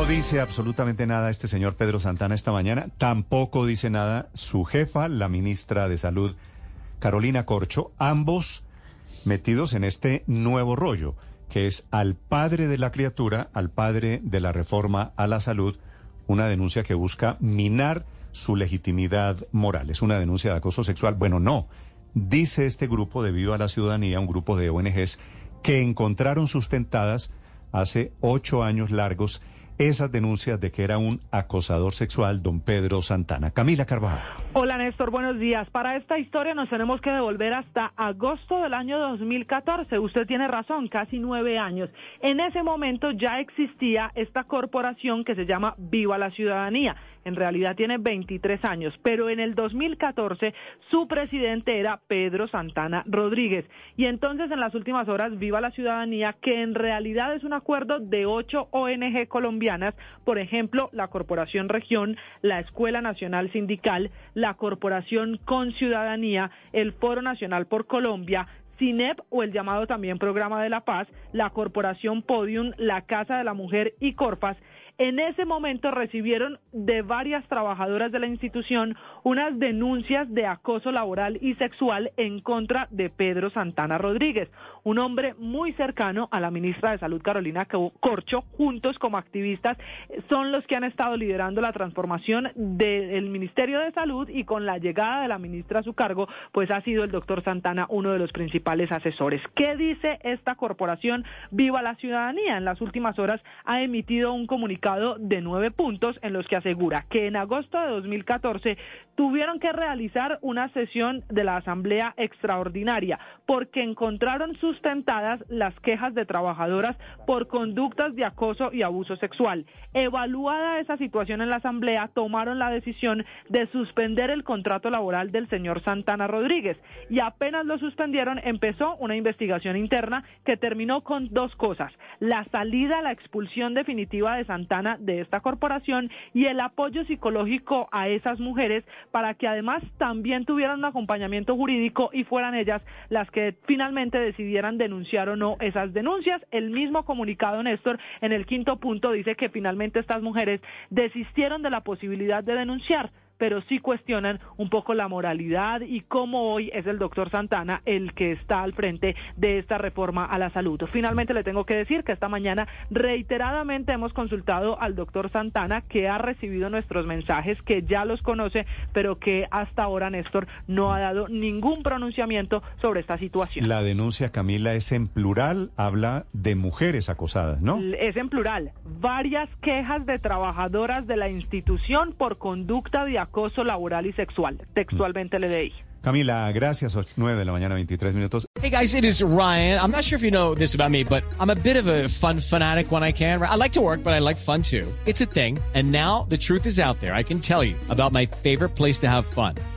No dice absolutamente nada este señor Pedro Santana esta mañana. Tampoco dice nada su jefa, la ministra de Salud, Carolina Corcho. Ambos metidos en este nuevo rollo, que es al padre de la criatura, al padre de la reforma a la salud, una denuncia que busca minar su legitimidad moral. Es una denuncia de acoso sexual. Bueno, no. Dice este grupo de Viva la Ciudadanía, un grupo de ONGs, que encontraron sustentadas hace ocho años largos esas denuncias de que era un acosador sexual, don Pedro Santana. Camila Carvajal. Hola Néstor, buenos días. Para esta historia nos tenemos que devolver hasta agosto del año 2014. Usted tiene razón, casi nueve años. En ese momento ya existía esta corporación que se llama Viva la Ciudadanía. En realidad tiene 23 años, pero en el 2014 su presidente era Pedro Santana Rodríguez. Y entonces en las últimas horas Viva la Ciudadanía, que en realidad es un acuerdo de ocho ONG colombianas, por ejemplo, la Corporación Región, la Escuela Nacional Sindical, la Corporación Con Ciudadanía, el Foro Nacional por Colombia, CINEP o el llamado también Programa de la Paz, la Corporación Podium, la Casa de la Mujer y Corpas, en ese momento recibieron de varias trabajadoras de la institución unas denuncias de acoso laboral y sexual en contra de Pedro Santana Rodríguez, un hombre muy cercano a la ministra de Salud Carolina Corcho, juntos como activistas son los que han estado liderando la transformación del Ministerio de Salud y con la llegada de la ministra a su cargo, pues ha sido el doctor Santana uno de los principales asesores. ¿Qué dice esta corporación Viva la Ciudadanía? En las últimas horas ha emitido un comunicado de nueve puntos en los que asegura que en agosto de 2014 tuvieron que realizar una sesión de la Asamblea Extraordinaria porque encontraron sustentadas las quejas de trabajadoras por conductas de acoso y abuso sexual. Evaluada esa situación en la Asamblea, tomaron la decisión de suspender el contrato laboral del señor Santana Rodríguez y apenas lo suspendieron empezó una investigación interna que terminó con dos cosas, la salida, la expulsión definitiva de Santana de esta corporación y el apoyo psicológico a esas mujeres para que además también tuvieran un acompañamiento jurídico y fueran ellas las que finalmente decidieran denunciar o no esas denuncias. El mismo comunicado, Néstor, en el quinto punto dice que finalmente estas mujeres desistieron de la posibilidad de denunciar pero sí cuestionan un poco la moralidad y cómo hoy es el doctor Santana el que está al frente de esta reforma a la salud. Finalmente le tengo que decir que esta mañana reiteradamente hemos consultado al doctor Santana que ha recibido nuestros mensajes, que ya los conoce, pero que hasta ahora Néstor no ha dado ningún pronunciamiento sobre esta situación. La denuncia, Camila, es en plural, habla de mujeres acosadas, ¿no? Es en plural. Varias quejas de trabajadoras de la institución por conducta de acoso laboral y sexual. Textualmente le leí. Camila, gracias. 9 de la mañana, 23 minutos. Hey guys, it is Ryan. I'm not sure if you know this about me, but I'm a bit of a fun fanatic when I can. I like to work, but I like fun too. It's a thing. And now the truth is out there. I can tell you about my favorite place to have fun.